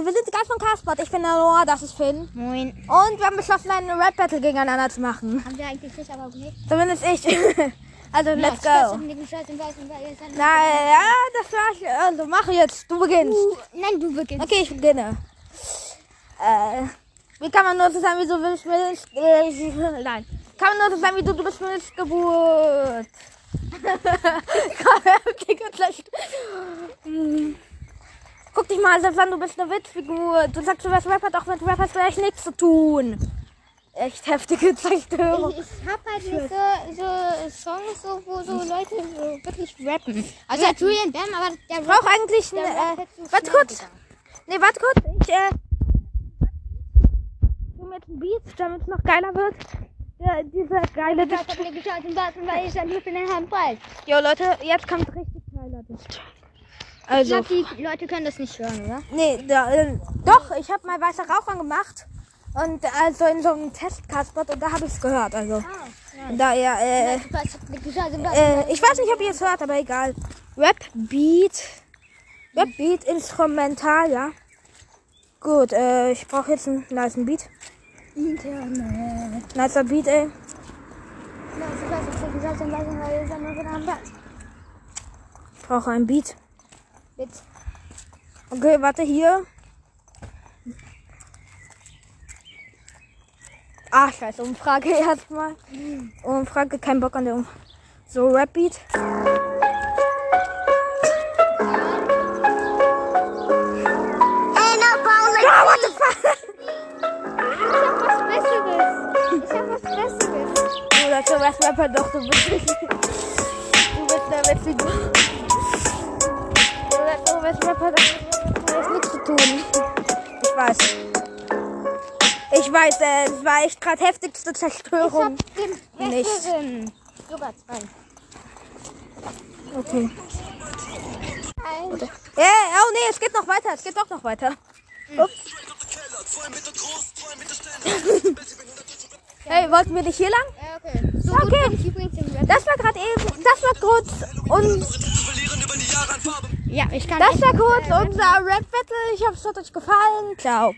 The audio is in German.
Leute, wir sind die Gast von Carspot. Ich bin der Noah, das ist Finn. Moin. Und wir haben beschlossen, eine Rap-Battle gegeneinander zu machen. Haben wir eigentlich nicht, aber nicht. Zumindest ich. also, let's Ja, go. ihr seid- Na ja, das war's. Also, mach jetzt. Du beginnst. Uh, Nein, du beginnst. Okay, ich beginne. Äh, wie kann man nur so sein, wie du bist mit... Äh, nein. Kann man nur so sein, wie du, du bist mit Geburt. Gleich. Hm. Guck dich mal selbst an, du bist eine Witzfigur. Du sagst, du wärst Rapper, doch mit Rap hast du echt nichts zu tun. Echt heftige Zerstörung. Ich, ich hab halt nicht so, so Songs, so, wo so Leute so wirklich rappen. Also ja. Julian Bam, aber der Ich brauche eigentlich der eine... Rap Äh, warte kurz. gegangen. Nee, warte kurz. Ich, äh... Jetzt ein Beat, damit es noch geiler wird. Ja, dieser geile Ich hab mir geschaut im Weißen, weil ich dann nur für den Handball. Jo, Leute, jetzt kommt richtig geiler Diss. Ich Also, glaube, die Leute können das nicht hören, oder? nee, da, äh, doch, ich habe mal weißer Rauch angemacht. Und also in so einem Testkastbot und da habe ich es gehört. Also, Ah, da ja, äh, Ich äh, ich weiß nicht, ob ihr es hört, aber egal. Rap Beat. Rap Beat Instrumental, ja. Gut, äh, ich brauche jetzt einen nice Beat. Internet. Nicer Beat, ey. Ich brauche einen Beat. Jetzt. Okay, warte, hier. Ah, scheiße, Umfrage erstmal. Umfrage, kein Bock an der Umfrage. So, Rap-Beat. Ah, Rapper, doch, du bist nicht. Du bist der witzige. Du hast nichts zu tun. Ich weiß. Ich weiß, äh, es war echt gerade heftigste Ich Zerstörung. hab den Nicht. Sogar zwei. Okay. Ein. Ja, oh nee, es geht noch weiter. Es geht doch noch weiter. Ups. hey, wollten wir nicht hier lang? Ja, okay. So Okay. ich. Das war gerade eben, das war kurz und Ja, ich kann das war kurz unser Rap Battle. Ich hoffe, es hat euch gefallen. Ciao.